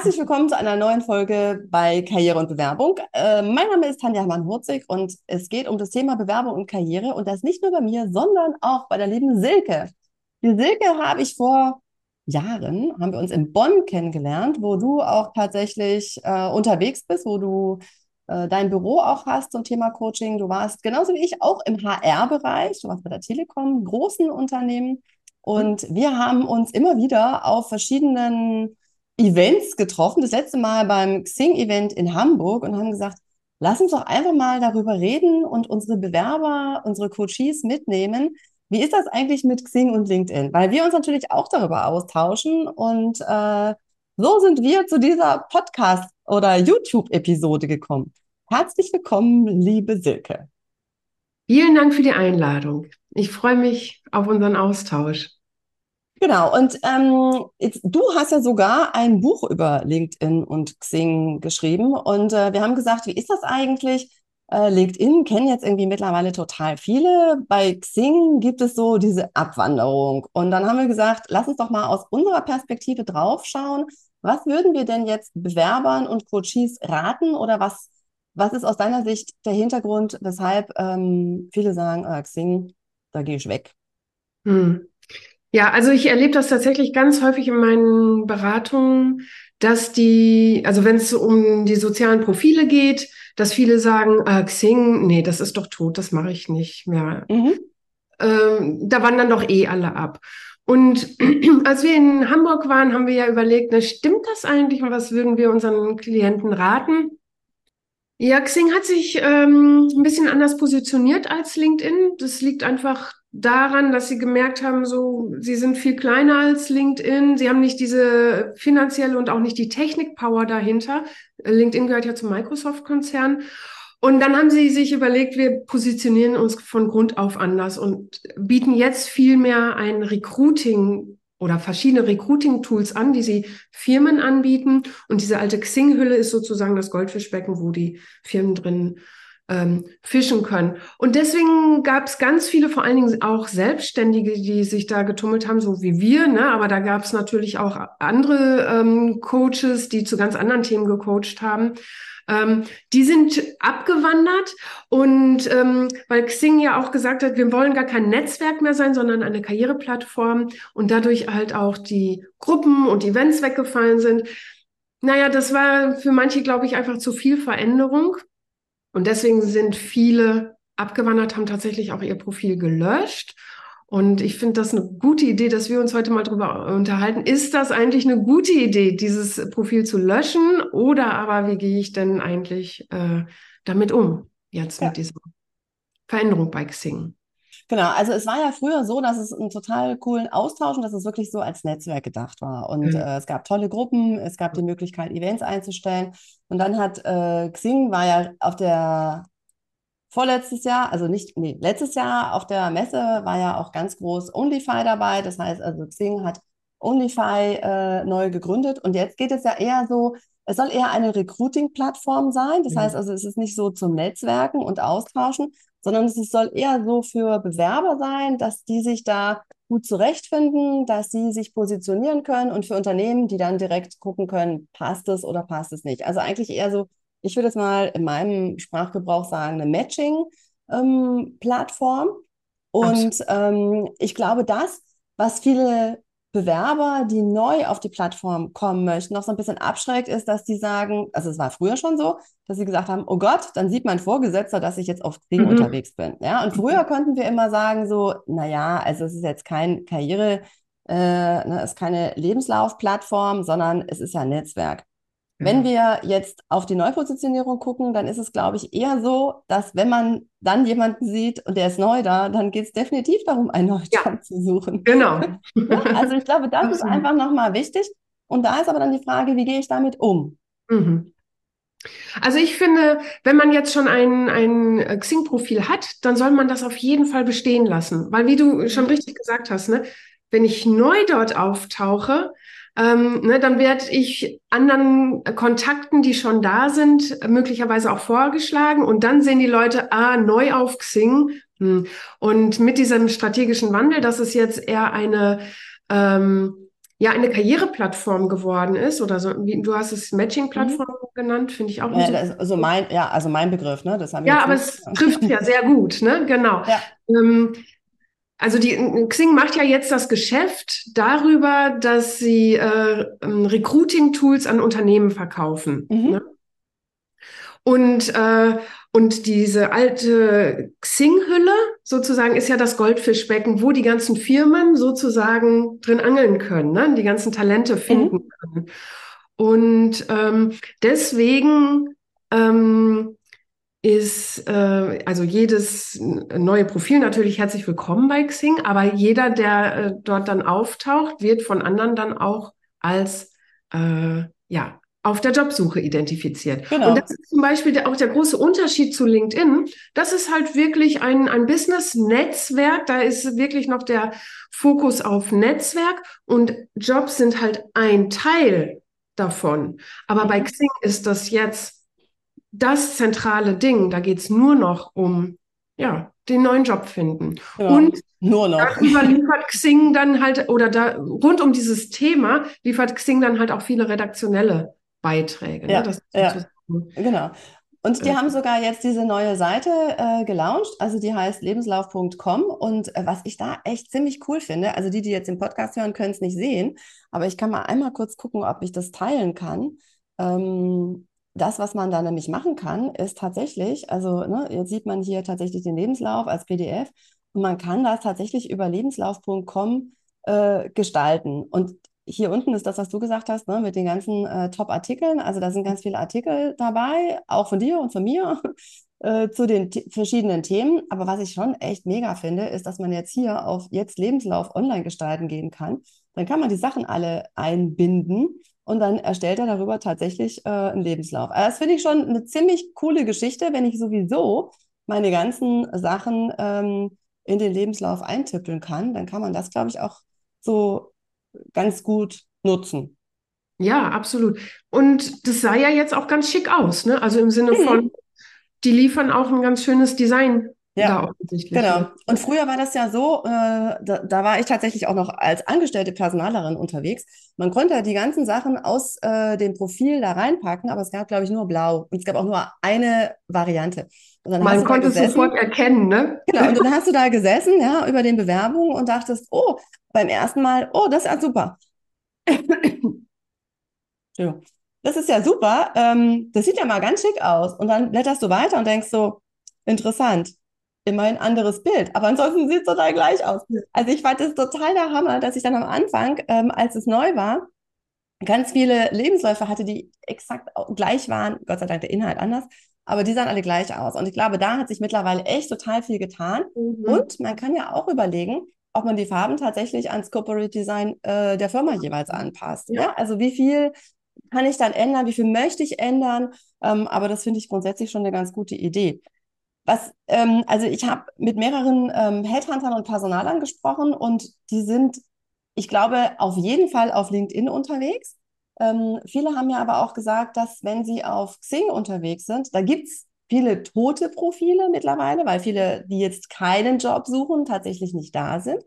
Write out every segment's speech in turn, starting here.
Herzlich willkommen zu einer neuen Folge bei Karriere und Bewerbung. Äh, mein Name ist Tanja Mann-Hurzig und es geht um das Thema Bewerbung und Karriere und das nicht nur bei mir, sondern auch bei der lieben Silke. Die Silke habe ich vor Jahren, haben wir uns in Bonn kennengelernt, wo du auch tatsächlich äh, unterwegs bist, wo du äh, dein Büro auch hast zum Thema Coaching. Du warst genauso wie ich auch im HR-Bereich, du warst bei der Telekom, großen Unternehmen. Und wir haben uns immer wieder auf verschiedenen Events getroffen. Das letzte Mal beim Xing-Event in Hamburg und haben gesagt, lass uns doch einfach mal darüber reden und unsere Bewerber, unsere Coaches mitnehmen. Wie ist das eigentlich mit Xing und LinkedIn? Weil wir uns natürlich auch darüber austauschen und äh, so sind wir zu dieser Podcast- oder YouTube-Episode gekommen. Herzlich willkommen, liebe Silke. Vielen Dank für die Einladung. Ich freue mich auf unseren Austausch. Genau, und ähm, du hast ja sogar ein Buch über LinkedIn und Xing geschrieben und äh, wir haben gesagt, wie ist das eigentlich? Äh, LinkedIn kennen jetzt irgendwie mittlerweile total viele. Bei Xing gibt es so diese Abwanderung. Und dann haben wir gesagt, lass uns doch mal aus unserer Perspektive draufschauen. Was würden wir denn jetzt Bewerbern und Coaches raten oder was, was ist aus deiner Sicht der Hintergrund, weshalb ähm, viele sagen, äh, Xing, da gehe ich weg? Hm. Ja, also ich erlebe das tatsächlich ganz häufig in meinen Beratungen, dass die, also wenn es um die sozialen Profile geht, dass viele sagen, äh, Xing, nee, das ist doch tot, das mache ich nicht mehr. Mhm. Ähm, da wandern doch eh alle ab. Und als wir in Hamburg waren, haben wir ja überlegt, na, stimmt das eigentlich und was würden wir unseren Klienten raten? Ja, Xing hat sich ähm, ein bisschen anders positioniert als LinkedIn. Das liegt einfach daran, dass sie gemerkt haben, so, sie sind viel kleiner als LinkedIn. Sie haben nicht diese finanzielle und auch nicht die Technikpower dahinter. LinkedIn gehört ja zum Microsoft-Konzern. Und dann haben sie sich überlegt, wir positionieren uns von Grund auf anders und bieten jetzt viel mehr ein Recruiting oder verschiedene Recruiting-Tools an, die sie Firmen anbieten. Und diese alte Xing-Hülle ist sozusagen das Goldfischbecken, wo die Firmen drin ähm, fischen können. Und deswegen gab es ganz viele, vor allen Dingen auch Selbstständige, die sich da getummelt haben, so wie wir. Ne? Aber da gab es natürlich auch andere ähm, Coaches, die zu ganz anderen Themen gecoacht haben. Ähm, die sind abgewandert und ähm, weil Xing ja auch gesagt hat, wir wollen gar kein Netzwerk mehr sein, sondern eine Karriereplattform und dadurch halt auch die Gruppen und Events weggefallen sind. Naja, das war für manche, glaube ich, einfach zu viel Veränderung. Und deswegen sind viele abgewandert, haben tatsächlich auch ihr Profil gelöscht. Und ich finde das eine gute Idee, dass wir uns heute mal darüber unterhalten. Ist das eigentlich eine gute Idee, dieses Profil zu löschen? Oder aber wie gehe ich denn eigentlich äh, damit um, jetzt ja. mit dieser Veränderung bei Xing? Genau, also es war ja früher so, dass es einen total coolen Austausch und dass es wirklich so als Netzwerk gedacht war. Und mhm. äh, es gab tolle Gruppen, es gab die Möglichkeit, Events einzustellen. Und dann hat äh, Xing war ja auf der vorletztes Jahr, also nicht, nee, letztes Jahr auf der Messe war ja auch ganz groß OnlyFi dabei. Das heißt, also Xing hat OnlyFi äh, neu gegründet und jetzt geht es ja eher so, es soll eher eine Recruiting-Plattform sein. Das mhm. heißt also, es ist nicht so zum Netzwerken und Austauschen, sondern es soll eher so für Bewerber sein, dass die sich da gut zurechtfinden, dass sie sich positionieren können und für Unternehmen, die dann direkt gucken können, passt es oder passt es nicht. Also eigentlich eher so ich würde jetzt mal in meinem Sprachgebrauch sagen, eine Matching-Plattform. Ähm, und ähm, ich glaube, das, was viele Bewerber, die neu auf die Plattform kommen möchten, noch so ein bisschen abschreckt, ist, dass die sagen, also es war früher schon so, dass sie gesagt haben, oh Gott, dann sieht mein Vorgesetzter, dass ich jetzt auf Xing mhm. unterwegs bin. Ja, und früher konnten wir immer sagen so, naja, also es ist jetzt kein Karriere, äh, ne, ist keine Lebenslaufplattform, sondern es ist ja ein Netzwerk. Wenn wir jetzt auf die Neupositionierung gucken, dann ist es, glaube ich, eher so, dass wenn man dann jemanden sieht und der ist neu da, dann geht es definitiv darum, einen neuen ja. Job zu suchen. Genau. also ich glaube, das ist einfach nochmal wichtig. Und da ist aber dann die Frage, wie gehe ich damit um? Mhm. Also ich finde, wenn man jetzt schon ein, ein Xing-Profil hat, dann soll man das auf jeden Fall bestehen lassen. Weil wie du schon mhm. richtig gesagt hast, ne, wenn ich neu dort auftauche, ähm, ne, dann werde ich anderen Kontakten, die schon da sind, möglicherweise auch vorgeschlagen und dann sehen die Leute, ah, neu auf Xing. Hm. Und mit diesem strategischen Wandel, dass es jetzt eher eine ähm, ja eine Karriereplattform geworden ist oder so, wie du hast es Matching-Plattform mhm. genannt, finde ich auch. Ja, das also mein, ja, also mein Begriff, ne? Das haben ja, aber es trifft ja sehr gut, ne? Genau. Ja. Ähm, also die Xing macht ja jetzt das Geschäft darüber, dass sie äh, ähm, Recruiting-Tools an Unternehmen verkaufen. Mhm. Ne? Und, äh, und diese alte Xing-Hülle sozusagen ist ja das Goldfischbecken, wo die ganzen Firmen sozusagen drin angeln können, ne? die ganzen Talente finden mhm. können. Und ähm, deswegen ähm, ist äh, also jedes neue Profil natürlich herzlich willkommen bei Xing, aber jeder, der äh, dort dann auftaucht, wird von anderen dann auch als äh, ja auf der Jobsuche identifiziert. Genau. Und das ist zum Beispiel auch der große Unterschied zu LinkedIn. Das ist halt wirklich ein, ein Business-Netzwerk. Da ist wirklich noch der Fokus auf Netzwerk und Jobs sind halt ein Teil davon. Aber bei mhm. Xing ist das jetzt das zentrale Ding. Da geht es nur noch um, ja, den neuen Job finden. Ja, und nur noch. Darüber liefert Xing dann halt, oder da rund um dieses Thema liefert Xing dann halt auch viele redaktionelle Beiträge. Ja, ne? ja genau. Und die haben sogar jetzt diese neue Seite äh, gelauncht, also die heißt lebenslauf.com. Und äh, was ich da echt ziemlich cool finde, also die, die jetzt den Podcast hören, können es nicht sehen, aber ich kann mal einmal kurz gucken, ob ich das teilen kann. Ähm, das, was man da nämlich machen kann, ist tatsächlich, also ne, jetzt sieht man hier tatsächlich den Lebenslauf als PDF und man kann das tatsächlich über lebenslauf.com äh, gestalten. Und hier unten ist das, was du gesagt hast, ne, mit den ganzen äh, Top-Artikeln. Also da sind ganz viele Artikel dabei, auch von dir und von mir, äh, zu den verschiedenen Themen. Aber was ich schon echt mega finde, ist, dass man jetzt hier auf jetzt Lebenslauf online gestalten gehen kann. Dann kann man die Sachen alle einbinden und dann erstellt er darüber tatsächlich äh, einen Lebenslauf. Also das finde ich schon eine ziemlich coole Geschichte, wenn ich sowieso meine ganzen Sachen ähm, in den Lebenslauf eintippeln kann, dann kann man das, glaube ich, auch so ganz gut nutzen. Ja, absolut. Und das sah ja jetzt auch ganz schick aus, ne? Also im Sinne mhm. von, die liefern auch ein ganz schönes Design. Ja, genau. Und früher war das ja so, äh, da, da, war ich tatsächlich auch noch als angestellte Personalerin unterwegs. Man konnte die ganzen Sachen aus äh, dem Profil da reinpacken, aber es gab, glaube ich, nur blau. Und es gab auch nur eine Variante. Man konnte es sofort erkennen, ne? Genau, und dann hast du da gesessen, ja, über den Bewerbungen und dachtest, oh, beim ersten Mal, oh, das ist ja super. das ist ja super. Ähm, das sieht ja mal ganz schick aus. Und dann blätterst du weiter und denkst so, interessant. Immer ein anderes Bild. Aber ansonsten sieht es total gleich aus. Also ich fand das total der Hammer, dass ich dann am Anfang, ähm, als es neu war, ganz viele Lebensläufe hatte, die exakt gleich waren. Gott sei Dank der Inhalt anders. Aber die sahen alle gleich aus. Und ich glaube, da hat sich mittlerweile echt total viel getan. Mhm. Und man kann ja auch überlegen, ob man die Farben tatsächlich ans Corporate Design äh, der Firma jeweils anpasst. Ja. ja. Also wie viel kann ich dann ändern, wie viel möchte ich ändern? Ähm, aber das finde ich grundsätzlich schon eine ganz gute Idee. Was, ähm, also ich habe mit mehreren ähm, Headhuntern und Personalern gesprochen und die sind, ich glaube, auf jeden Fall auf LinkedIn unterwegs. Ähm, viele haben ja aber auch gesagt, dass wenn sie auf Xing unterwegs sind, da gibt es viele tote Profile mittlerweile, weil viele, die jetzt keinen Job suchen, tatsächlich nicht da sind.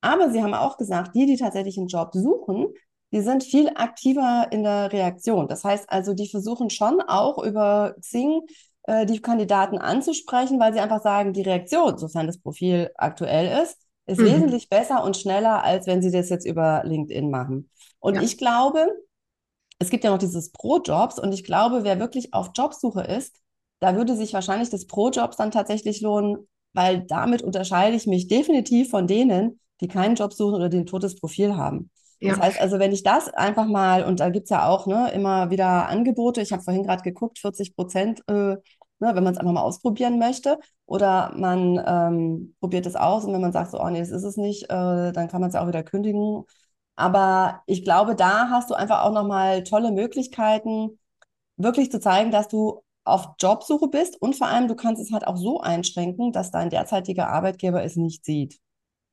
Aber sie haben auch gesagt, die, die tatsächlich einen Job suchen, die sind viel aktiver in der Reaktion. Das heißt also, die versuchen schon auch über Xing äh, die Kandidaten anzusprechen, weil sie einfach sagen, die Reaktion, sofern das Profil aktuell ist, ist mhm. wesentlich besser und schneller, als wenn sie das jetzt über LinkedIn machen. Und ja. ich glaube, es gibt ja noch dieses Pro-Jobs und ich glaube, wer wirklich auf Jobsuche ist, da würde sich wahrscheinlich das Pro-Jobs dann tatsächlich lohnen, weil damit unterscheide ich mich definitiv von denen, die keinen Job suchen oder den totes Profil haben. Ja. Das heißt also, wenn ich das einfach mal, und da gibt es ja auch ne, immer wieder Angebote, ich habe vorhin gerade geguckt, 40 Prozent, äh, ne, wenn man es einfach mal ausprobieren möchte, oder man ähm, probiert es aus und wenn man sagt, so, oh nee, das ist es nicht, äh, dann kann man es ja auch wieder kündigen. Aber ich glaube, da hast du einfach auch nochmal tolle Möglichkeiten, wirklich zu zeigen, dass du auf Jobsuche bist und vor allem, du kannst es halt auch so einschränken, dass dein derzeitiger Arbeitgeber es nicht sieht.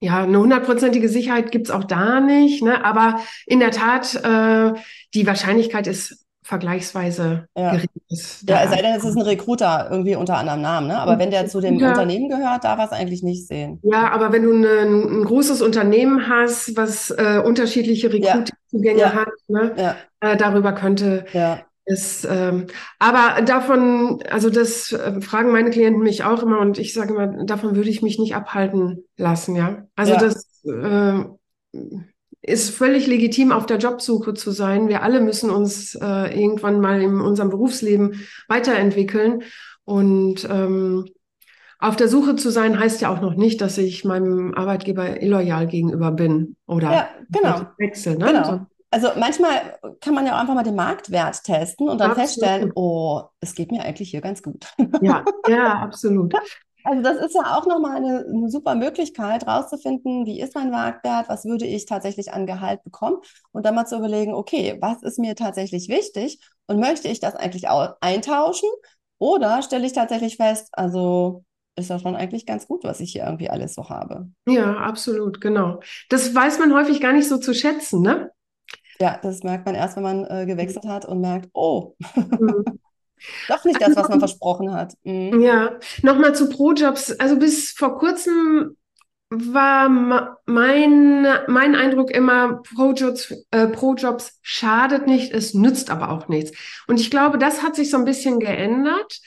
Ja, eine hundertprozentige Sicherheit gibt es auch da nicht, ne? aber in der Tat, äh, die Wahrscheinlichkeit ist vergleichsweise Ja. gering ist. Ja, es sei denn, es ist ein Recruiter irgendwie unter anderem Namen, ne? Aber wenn der zu dem Ja. Unternehmen gehört, darf er es eigentlich nicht sehen. Ja, aber wenn du eine, ein großes Unternehmen hast, was äh, unterschiedliche Recruiting-Zugänge Ja. hat, ne, Ja, äh, darüber könnte es. Ähm, aber davon, also das äh, fragen meine Klienten mich auch immer und ich sage immer, davon würde ich mich nicht abhalten lassen, ja. Also Ja. das äh, ist völlig legitim, auf der Jobsuche zu sein. Wir alle müssen uns äh, irgendwann mal in unserem Berufsleben weiterentwickeln und ähm, auf der Suche zu sein heißt ja auch noch nicht, dass ich meinem Arbeitgeber illoyal gegenüber bin oder ja, genau. wechsel, ne? Genau. So, Also manchmal kann man ja auch einfach mal den Marktwert testen und dann Absolut. feststellen, oh, es geht mir eigentlich hier ganz gut. ja, ja, absolut. Also das ist ja auch nochmal eine, eine super Möglichkeit, rauszufinden, wie ist mein Marktwert, was würde ich tatsächlich an Gehalt bekommen und dann mal zu überlegen, okay, was ist mir tatsächlich wichtig und möchte ich das eigentlich auch eintauschen oder stelle ich tatsächlich fest, also ist das schon eigentlich ganz gut, was ich hier irgendwie alles so habe. Ja, absolut, genau. Das weiß man häufig gar nicht so zu schätzen, ne? Ja, das merkt man erst, wenn man äh, gewechselt hat und merkt, oh, Mhm. Doch nicht das, was man versprochen hat. Mhm. Ja, nochmal zu Projobs. Also bis vor kurzem war mein, mein Eindruck immer, Projobs, äh, Projobs schadet nicht, es nützt aber auch nichts. Und ich glaube, das hat sich so ein bisschen geändert,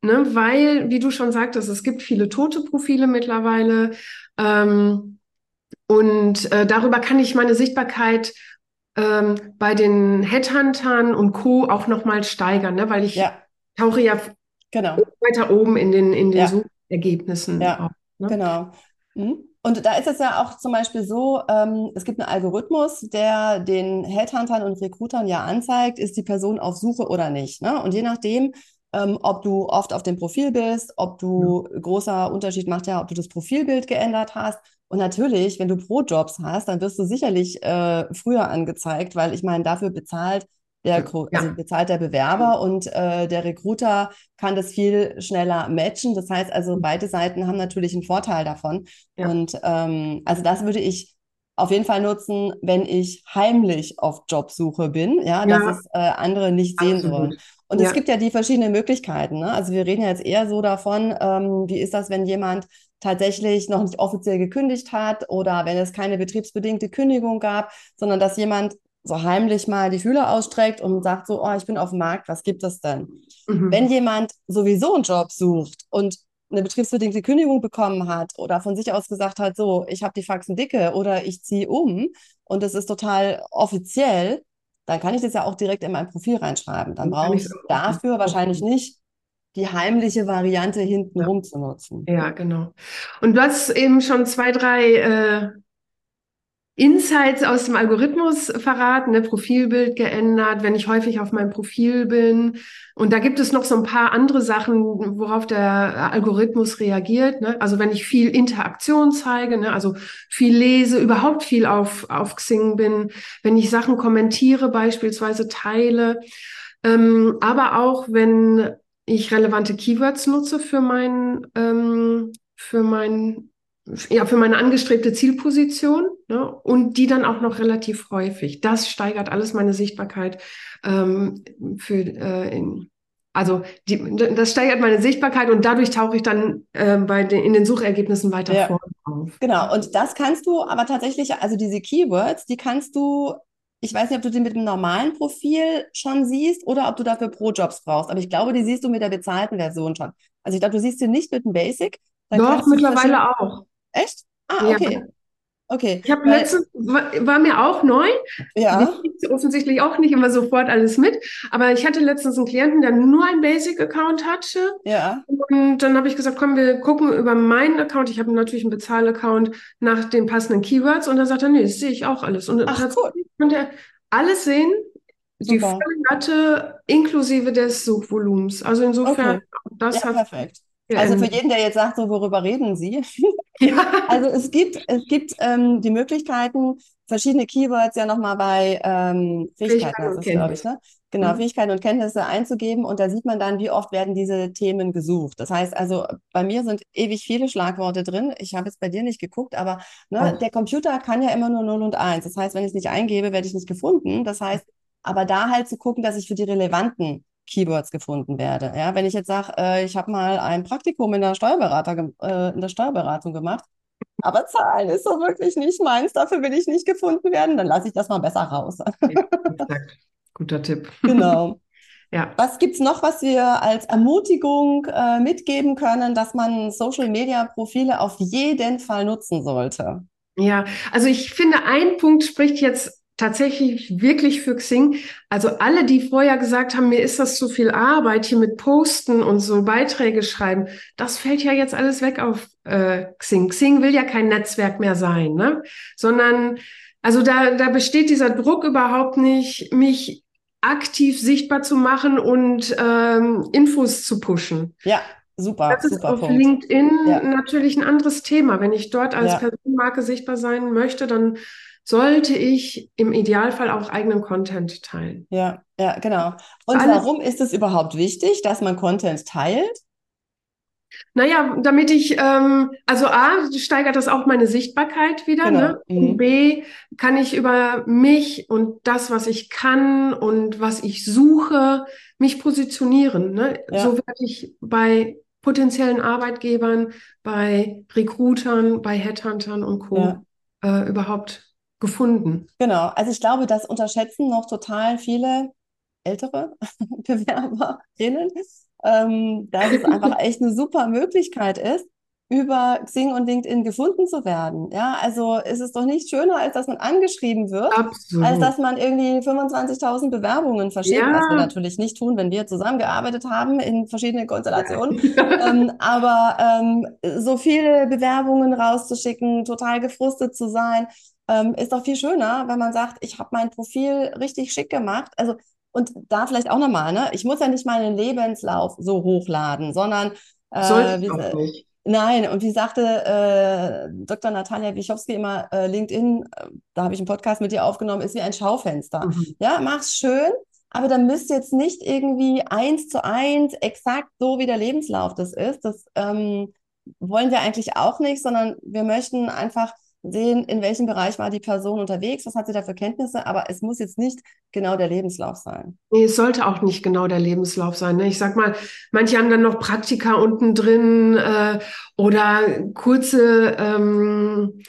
ne, weil, wie du schon sagtest, es gibt viele tote Profile mittlerweile. Ähm, und äh, darüber kann ich meine Sichtbarkeit ähm, bei den Headhuntern und Co. auch nochmal steigern, ne, weil ich Ja, tauche ja genau. weiter oben in den, in den Ja. Suchergebnissen Ja. auf. Ne? Genau. Mhm. Und da ist es ja auch zum Beispiel so, ähm, es gibt einen Algorithmus, der den Headhuntern und Recruitern ja anzeigt, ist die Person auf Suche oder nicht. Ne? Und je nachdem, ähm, ob du oft auf dem Profil bist, ob du, großer Unterschied macht ja, ob du das Profilbild geändert hast. Und natürlich, wenn du Pro-Jobs hast, dann wirst du sicherlich äh, früher angezeigt, weil ich meine, dafür bezahlt der, also bezahlt der Bewerber und äh, der Recruiter kann das viel schneller matchen. Das heißt also, beide Seiten haben natürlich einen Vorteil davon. Ja. Und ähm, also das würde ich auf jeden Fall nutzen, wenn ich heimlich auf Jobsuche bin, ja, Ja. dass es äh, andere nicht sehen Absolut. sollen. Und Ja. es gibt ja die verschiedenen Möglichkeiten. Ne? Also wir reden ja jetzt eher so davon, ähm, wie ist das, wenn jemand tatsächlich noch nicht offiziell gekündigt hat oder wenn es keine betriebsbedingte Kündigung gab, sondern dass jemand so heimlich mal die Fühler ausstreckt und sagt so, oh, ich bin auf dem Markt, was gibt es denn? Mhm. Wenn jemand sowieso einen Job sucht und eine betriebsbedingte Kündigung bekommen hat oder von sich aus gesagt hat, so, ich habe die Faxen dicke oder ich ziehe um und es ist total offiziell, dann kann ich das ja auch direkt in mein Profil reinschreiben. Dann brauche ich dafür wahrscheinlich nicht die heimliche Variante hinten Ja. rum zu nutzen. Ja, genau. Und du hast eben schon zwei, drei äh, Insights aus dem Algorithmus verraten, ne? Profilbild geändert, wenn ich häufig auf meinem Profil bin. Und da gibt es noch so ein paar andere Sachen, worauf der Algorithmus reagiert. Ne? Also wenn ich viel Interaktion zeige, ne? also viel lese, überhaupt viel auf, auf Xing bin, wenn ich Sachen kommentiere, beispielsweise teile, ähm, aber auch wenn ich relevante Keywords nutze für mein, ähm, für mein, ja, für meine angestrebte Zielposition, ne? Und die dann auch noch relativ häufig. Das steigert alles meine Sichtbarkeit ähm, für, äh, in, also die, das steigert meine Sichtbarkeit und dadurch tauche ich dann äh, bei den, in den Suchergebnissen weiter Ja. vorne auf. Genau, und das kannst du aber tatsächlich, also diese Keywords, die kannst du, ich weiß nicht, ob du die mit dem normalen Profil schon siehst oder ob du dafür Pro-Jobs brauchst, aber ich glaube, die siehst du mit der bezahlten Version schon. Also ich glaube, du siehst sie nicht mit dem Basic. Doch, mittlerweile auch. Echt? Ah, Ja. okay. Okay. Ich habe letztens, war, war mir auch neu, Ja, Ich offensichtlich auch nicht immer sofort alles mit, aber ich hatte letztens einen Klienten, der nur einen Basic-Account hatte. ja, Und dann habe ich gesagt, komm, wir gucken über meinen Account. Ich habe natürlich einen Bezahl-Account nach den passenden Keywords. Und dann sagt er, nee, das sehe ich auch alles. Und Ach, tatsächlich konnte er alles sehen, die Super. volle Latte inklusive des Suchvolumens. Also insofern, Okay. das ja, hat perfekt. Also für geändert. jeden, der jetzt sagt, so worüber reden Sie? Ja. Also es gibt, es gibt ähm, die Möglichkeiten, verschiedene Keywords ja nochmal bei ähm, Fähigkeiten, Fähigkeiten ich, ne? Genau, Mhm. Fähigkeiten und Kenntnisse einzugeben und da sieht man dann, wie oft werden diese Themen gesucht. Das heißt also, bei mir sind ewig viele Schlagworte drin. Ich habe jetzt bei dir nicht geguckt, aber ne, Oh. der Computer kann ja immer nur 0 und 1. Das heißt, wenn ich es nicht eingebe, werde ich nicht gefunden. Das heißt, aber da halt zu gucken, dass ich für die relevanten Keywords gefunden werde. Ja, wenn ich jetzt sage, äh, ich habe mal ein Praktikum in der, Steuerberater, äh, in der Steuerberatung gemacht, aber Zahlen ist so wirklich nicht meins, dafür will ich nicht gefunden werden, dann lasse ich das mal besser raus. Ja, Guter Tipp. Genau. Ja. Was gibt es noch, was wir als Ermutigung äh, mitgeben können, dass man Social-Media-Profile auf jeden Fall nutzen sollte? Ja, also ich finde, ein Punkt spricht jetzt tatsächlich wirklich für Xing. Also alle, die vorher gesagt haben, mir ist das zu viel Arbeit hier mit Posten und so Beiträge schreiben, das fällt ja jetzt alles weg auf äh, Xing. Xing will ja kein Netzwerk mehr sein, ne? Sondern also da, da besteht dieser Druck überhaupt nicht, mich aktiv sichtbar zu machen und ähm, Infos zu pushen. Ja, super. Das ist super auf Punkt. LinkedIn ja. natürlich ein anderes Thema. Wenn ich dort als ja. Personenmarke sichtbar sein möchte, dann sollte ich im Idealfall auch eigenen Content teilen. Ja, ja, genau. Und Alles, warum ist es überhaupt wichtig, dass man Content teilt? Naja, damit ich, ähm, also A, steigert das auch meine Sichtbarkeit wieder, genau. ne? Und mhm. B, kann ich über mich und das, was ich kann und was ich suche, mich positionieren. Ne? Ja. So werde ich bei potenziellen Arbeitgebern, bei Recruitern, bei Headhuntern und Co. Ja. Äh, überhaupt gefunden. Genau, also ich glaube, das unterschätzen noch total viele ältere Bewerberinnen, ähm, dass es einfach echt eine super Möglichkeit ist, über Xing und LinkedIn gefunden zu werden. Ja, also ist es doch nicht schöner, als dass man angeschrieben wird, Absolut. als dass man irgendwie 25.000 Bewerbungen verschickt, ja. was wir natürlich nicht tun, wenn wir zusammengearbeitet haben in verschiedenen Konstellationen. Ja. ähm, aber ähm, so viele Bewerbungen rauszuschicken, total gefrustet zu sein, ähm, ist doch viel schöner, wenn man sagt, ich habe mein Profil richtig schick gemacht. Also und da vielleicht auch nochmal, ne? Ich muss ja nicht meinen Lebenslauf so hochladen, sondern äh, wie, auch nicht. Nein, und wie sagte äh, Dr. Natalia Wichowski immer, äh, LinkedIn, äh, da habe ich einen Podcast mit dir aufgenommen, ist wie ein Schaufenster. Mhm. Ja, mach's schön, aber dann müsst ihr jetzt nicht irgendwie eins zu eins exakt so, wie der Lebenslauf das ist. Das ähm, wollen wir eigentlich auch nicht, sondern wir möchten einfach sehen, in welchem Bereich war die Person unterwegs, was hat sie da für Kenntnisse, aber es muss jetzt nicht genau der Lebenslauf sein. Nee, es sollte auch nicht genau der Lebenslauf sein. Ne? Ich sag mal, manche haben dann noch Praktika unten drin äh, oder kurze ähm,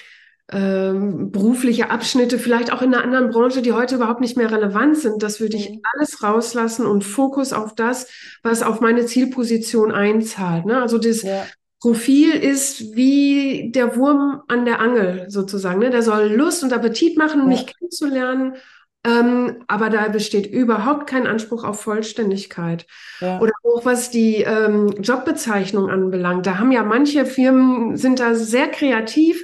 ähm, berufliche Abschnitte, vielleicht auch in einer anderen Branche, die heute überhaupt nicht mehr relevant sind. Das würde ich mhm. alles rauslassen und Fokus auf das, was auf meine Zielposition einzahlt. Ne? Also das ja. Profil ist wie der Wurm an der Angel sozusagen. Ne? Der soll Lust und Appetit machen, ja. mich kennenzulernen. Ähm, aber da besteht überhaupt kein Anspruch auf Vollständigkeit. Ja. Oder auch was die ähm, Jobbezeichnung anbelangt. Da haben ja manche Firmen, sind da sehr kreativ,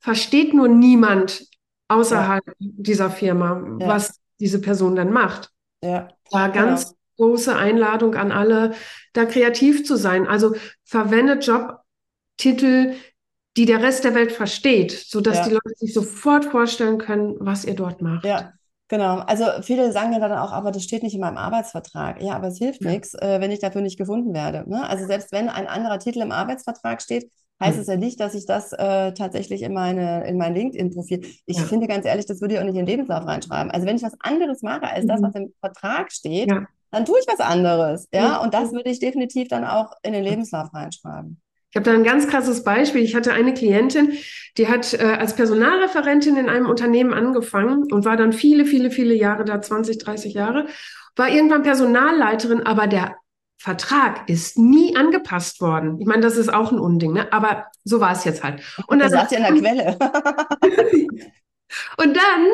versteht nur niemand außerhalb ja. dieser Firma, was diese Person dann macht. Ja. Da ganz genau große Einladung an alle, da kreativ zu sein. Also verwendet Jobtitel, die der Rest der Welt versteht, sodass ja. die Leute sich sofort vorstellen können, was ihr dort macht. Ja. Genau, also viele sagen ja dann auch, aber das steht nicht in meinem Arbeitsvertrag. Ja, aber es hilft ja. nichts, äh, wenn ich dafür nicht gefunden werde. Ne? Also selbst wenn ein anderer Titel im Arbeitsvertrag steht, heißt hm. es ja nicht, dass ich das äh, tatsächlich in, meine, in mein LinkedIn-Profil. Ich ja. finde ganz ehrlich, das würde ich auch nicht in den Lebenslauf reinschreiben. Also wenn ich was anderes mache als mhm. das, was im Vertrag steht, ja dann tue ich was anderes. Ja, und das würde ich definitiv dann auch in den Lebenslauf reinschreiben. Ich habe da ein ganz krasses Beispiel. Ich hatte eine Klientin, die hat äh, als Personalreferentin in einem Unternehmen angefangen und war dann viele, viele, viele Jahre da, 20, 30 Jahre, war irgendwann Personalleiterin, aber der Vertrag ist nie angepasst worden. Ich meine, das ist auch ein Unding, ne? aber so war es jetzt halt. Und dann sagt sie in der Quelle. und dann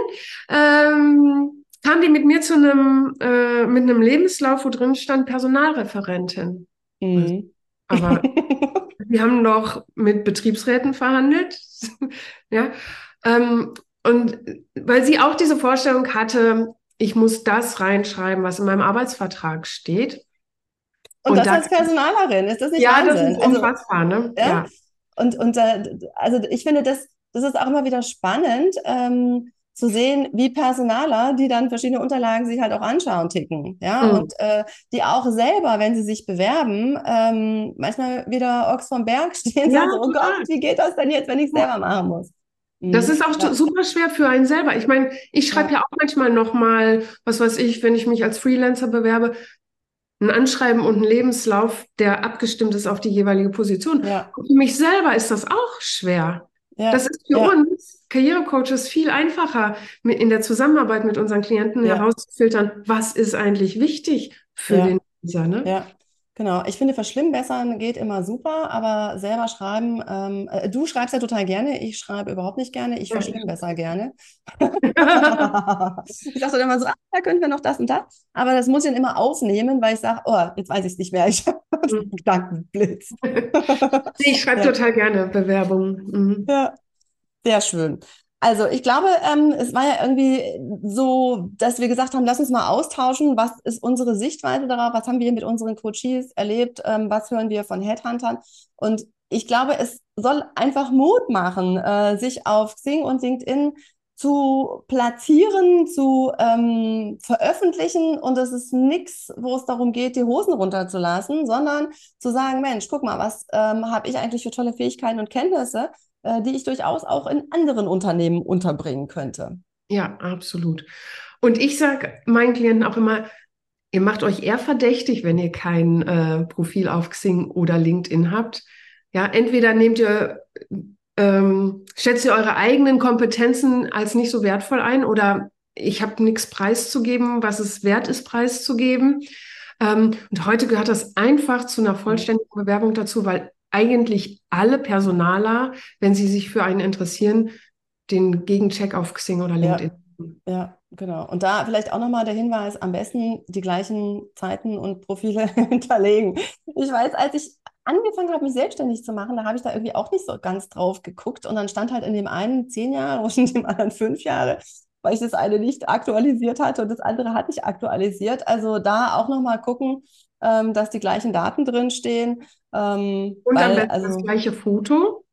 ähm, kam die mit mir zu einem, äh, mit einem Lebenslauf, wo drin stand Personalreferentin. Mhm. Aber wir haben doch mit Betriebsräten verhandelt. ja. Ähm, und weil sie auch diese Vorstellung hatte, ich muss das reinschreiben, was in meinem Arbeitsvertrag steht. Und, und das, das als Personalerin, ist das nicht ja, Wahnsinn? Ja, das ist also, unfassbar, also, ne? Ja. ja. Und, und äh, also ich finde, das, das ist auch immer wieder spannend, ähm, zu sehen, wie Personaler, die dann verschiedene Unterlagen sich halt auch anschauen, ticken. Ja, mhm. und äh, die auch selber, wenn sie sich bewerben, ähm, manchmal wieder Ochs vom Berg stehen ja, und so, oh Gott, wie geht das denn jetzt, wenn ich es selber machen muss? Das Mhm. ist auch Ja, super schwer für einen selber. Ich meine, ich schreibe ja, ja auch manchmal nochmal, was weiß ich, wenn ich mich als Freelancer bewerbe, ein Anschreiben und einen Lebenslauf, der abgestimmt ist auf die jeweilige Position. ja, Und für mich selber ist das auch schwer. Das ja, ist für ja, uns Karrierecoaches viel einfacher, in der Zusammenarbeit mit unseren Klienten ja, herauszufiltern, was ist eigentlich wichtig für den User, ne? Ja, genau. Ich finde, verschlimmbessern geht immer super, aber selber schreiben, ähm, äh, du schreibst ja total gerne, ich schreibe überhaupt nicht gerne, ich Ja. verschlimmbessere gerne. Ich dann immer so, ah, da könnten wir noch das und das, aber das muss ich dann immer aufnehmen, weil ich sage, oh, jetzt weiß ich es nicht mehr, ich habe einen Gedankenblitz. Ich schreibe Ja. total gerne Bewerbungen. Mhm. Ja, sehr schön. Also ich glaube, ähm, es war ja irgendwie so, dass wir gesagt haben, lass uns mal austauschen, was ist unsere Sichtweise darauf, was haben wir mit unseren Coaches erlebt, ähm, was hören wir von Headhuntern. Und ich glaube, es soll einfach Mut machen, äh, sich auf Xing und LinkedIn zu platzieren, zu ähm, veröffentlichen. Und es ist nichts, wo es darum geht, die Hosen runterzulassen, sondern zu sagen, Mensch, guck mal, was ähm, habe ich eigentlich für tolle Fähigkeiten und Kenntnisse? Äh, die ich durchaus auch in anderen Unternehmen unterbringen könnte. Ja, absolut. Und ich sage meinen Klienten auch immer, ihr macht euch eher verdächtig, wenn ihr kein äh, Profil auf Xing oder LinkedIn habt. Ja, entweder nehmt ihr, ähm, schätzt ihr eure eigenen Kompetenzen als nicht so wertvoll ein oder ich habe nichts preiszugeben, was es wert ist, preiszugeben. Ähm, und heute gehört das einfach zu einer vollständigen Bewerbung dazu, weil eigentlich alle Personaler, wenn sie sich für einen interessieren, den Gegencheck auf Xing oder Ja, LinkedIn. ja, genau. Und da vielleicht auch nochmal der Hinweis, am besten die gleichen Zeiten und Profile hinterlegen. Ich weiß, als ich angefangen habe, mich selbstständig zu machen, da habe ich da irgendwie auch nicht so ganz drauf geguckt. Und dann stand halt in dem einen zehn Jahre und in dem anderen fünf Jahre, weil ich das eine nicht aktualisiert hatte und das andere hatte ich aktualisiert. Also da auch nochmal gucken, ähm, dass die gleichen Daten drinstehen. Ähm, Und am weil, besten das also, gleiche Foto.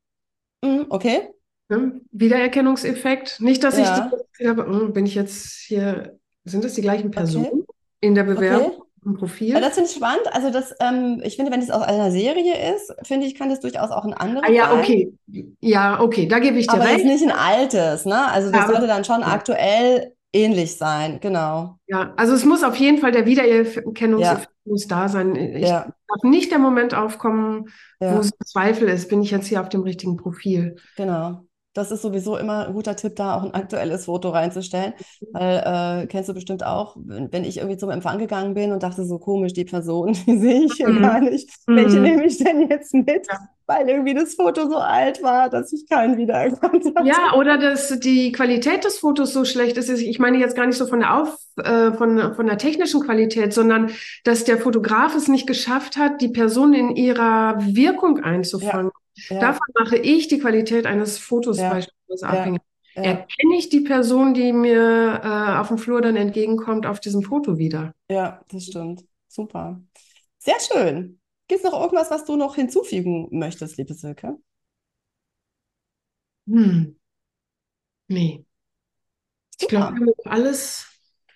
mm, okay, Ne? Wiedererkennungseffekt. Nicht, dass ich ja, das Gefühl habe, hm, bin ich jetzt hier, sind das die gleichen okay, Personen in der Bewerbung, okay. im Ja, Profil? das finde ich spannend. Also das, ähm, ich finde, wenn es aus einer Serie ist, finde ich, kann das durchaus auch ein Ah anderes ja, sein. okay. Ja, okay, da gebe ich dir Aber recht. nicht ein altes, ne? Also das Aber sollte dann schon ja, aktuell ähnlich sein. Genau. ja, also es muss auf jeden Fall der Wiedererkennungseffekt Ja, muss da sein. Ich ja, darf nicht der Moment aufkommen, wo ja, es Zweifel ist, bin ich jetzt hier auf dem richtigen Profil. genau. Das ist sowieso immer ein guter Tipp, da auch ein aktuelles Foto reinzustellen. Weil, äh, kennst du bestimmt auch, wenn, ich irgendwie zum Empfang gegangen bin und dachte, so komisch, die Person, die sehe ich hier Mhm. gar nicht. Welche Mhm. nehme ich denn jetzt mit? Ja. Weil irgendwie das Foto so alt war, dass ich keinen wiedererkannt hatte. Ja, oder dass die Qualität des Fotos so schlecht ist. Ich meine jetzt gar nicht so von der Auf, äh, von, von der technischen Qualität, sondern dass der Fotograf es nicht geschafft hat, die Person in ihrer Wirkung Ja, einzufangen. ja, Davon mache ich die Qualität eines Fotos ja, beispielsweise ja, abhängig. ja. Erkenne ich die Person, die mir äh, auf dem Flur dann entgegenkommt, auf diesem Foto wieder? Ja, das stimmt. Super. Sehr schön. Gibt es noch irgendwas, was du noch hinzufügen möchtest, liebe Silke? Hm, nee. Ich glaube, wir Super. haben alles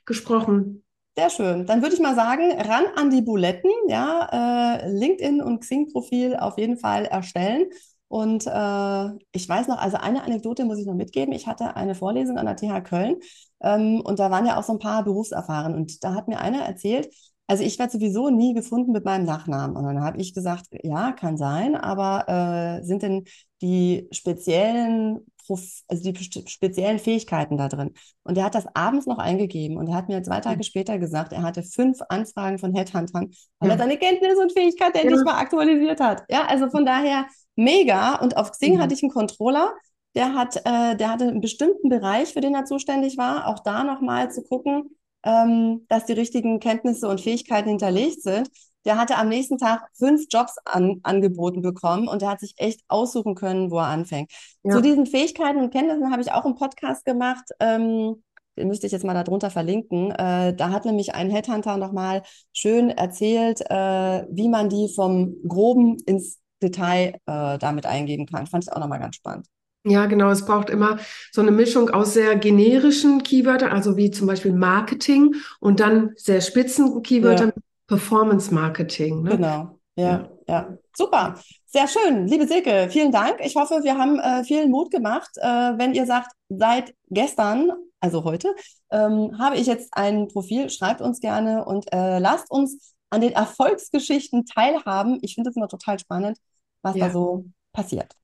gesprochen. Sehr schön. Dann würde ich mal sagen, ran an die Buletten, ja, äh, LinkedIn und Xing-Profil auf jeden Fall erstellen. Und äh, ich weiß noch, also eine Anekdote muss ich noch mitgeben. Ich hatte eine Vorlesung an der TH Köln ähm, und da waren ja auch so ein paar Berufserfahren und da hat mir einer erzählt, also ich werde sowieso nie gefunden mit meinem Nachnamen. Und dann habe ich gesagt, ja, kann sein, aber äh, sind denn die speziellen, Prof also die speziellen Fähigkeiten da drin? Und er hat das abends noch eingegeben und er hat mir zwei Tage später gesagt, er hatte fünf Anfragen von Headhuntern, weil er Ja, seine Kenntnisse und Fähigkeiten endlich ja, mal aktualisiert hat. Ja, also von daher mega. Und auf Xing hatte ja. ich einen Controller, der hat, äh, der hatte einen bestimmten Bereich, für den er zuständig war. Auch da nochmal zu gucken, ähm, dass die richtigen Kenntnisse und Fähigkeiten hinterlegt sind. Der hatte am nächsten Tag fünf Jobs an, angeboten bekommen und der hat sich echt aussuchen können, wo er anfängt. Zu Ja. diesen Fähigkeiten und Kenntnissen habe ich auch einen Podcast gemacht. Ähm, den müsste ich jetzt mal darunter verlinken. Äh, da hat nämlich ein Headhunter nochmal schön erzählt, äh, wie man die vom Groben ins Detail äh, damit eingeben kann. Fand ich auch nochmal ganz spannend. Ja, genau. Es braucht immer so eine Mischung aus sehr generischen Keywörtern, also wie zum Beispiel Marketing und dann sehr spitzen Keywörtern, Ja, Performance Marketing. Ne? genau. Ja, ja, ja, super. Sehr schön. Liebe Silke, vielen Dank. Ich hoffe, wir haben äh, viel Mut gemacht. Äh, wenn ihr sagt, seit gestern, also heute, ähm, habe ich jetzt ein Profil, schreibt uns gerne und äh, lasst uns an den Erfolgsgeschichten teilhaben. Ich finde es immer total spannend, was ja. da so passiert.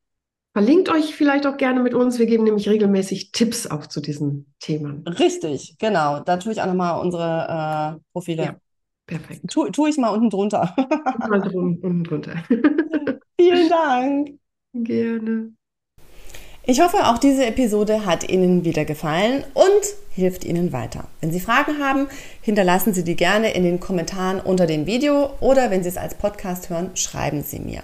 Verlinkt euch vielleicht auch gerne mit uns. Wir geben nämlich regelmäßig Tipps auch zu diesen Themen. Richtig, genau. Da tue ich auch nochmal unsere äh, Profile. Ja, perfekt. Tu, tue ich mal unten drunter. mal unten drunter. Vielen Dank. Gerne. Ich hoffe, auch diese Episode hat Ihnen wieder gefallen und hilft Ihnen weiter. Wenn Sie Fragen haben, hinterlassen Sie die gerne in den Kommentaren unter dem Video oder wenn Sie es als Podcast hören, schreiben Sie mir.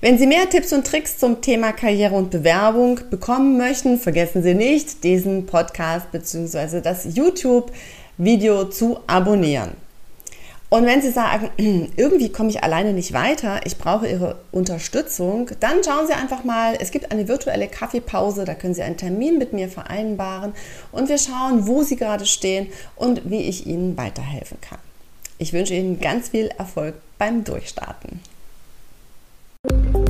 Wenn Sie mehr Tipps und Tricks zum Thema Karriere und Bewerbung bekommen möchten, vergessen Sie nicht, diesen Podcast bzw. das YouTube-Video zu abonnieren. Und wenn Sie sagen, irgendwie komme ich alleine nicht weiter, ich brauche Ihre Unterstützung, dann schauen Sie einfach mal, es gibt eine virtuelle Kaffeepause, da können Sie einen Termin mit mir vereinbaren und wir schauen, wo Sie gerade stehen und wie ich Ihnen weiterhelfen kann. Ich wünsche Ihnen ganz viel Erfolg beim Durchstarten. Thank you.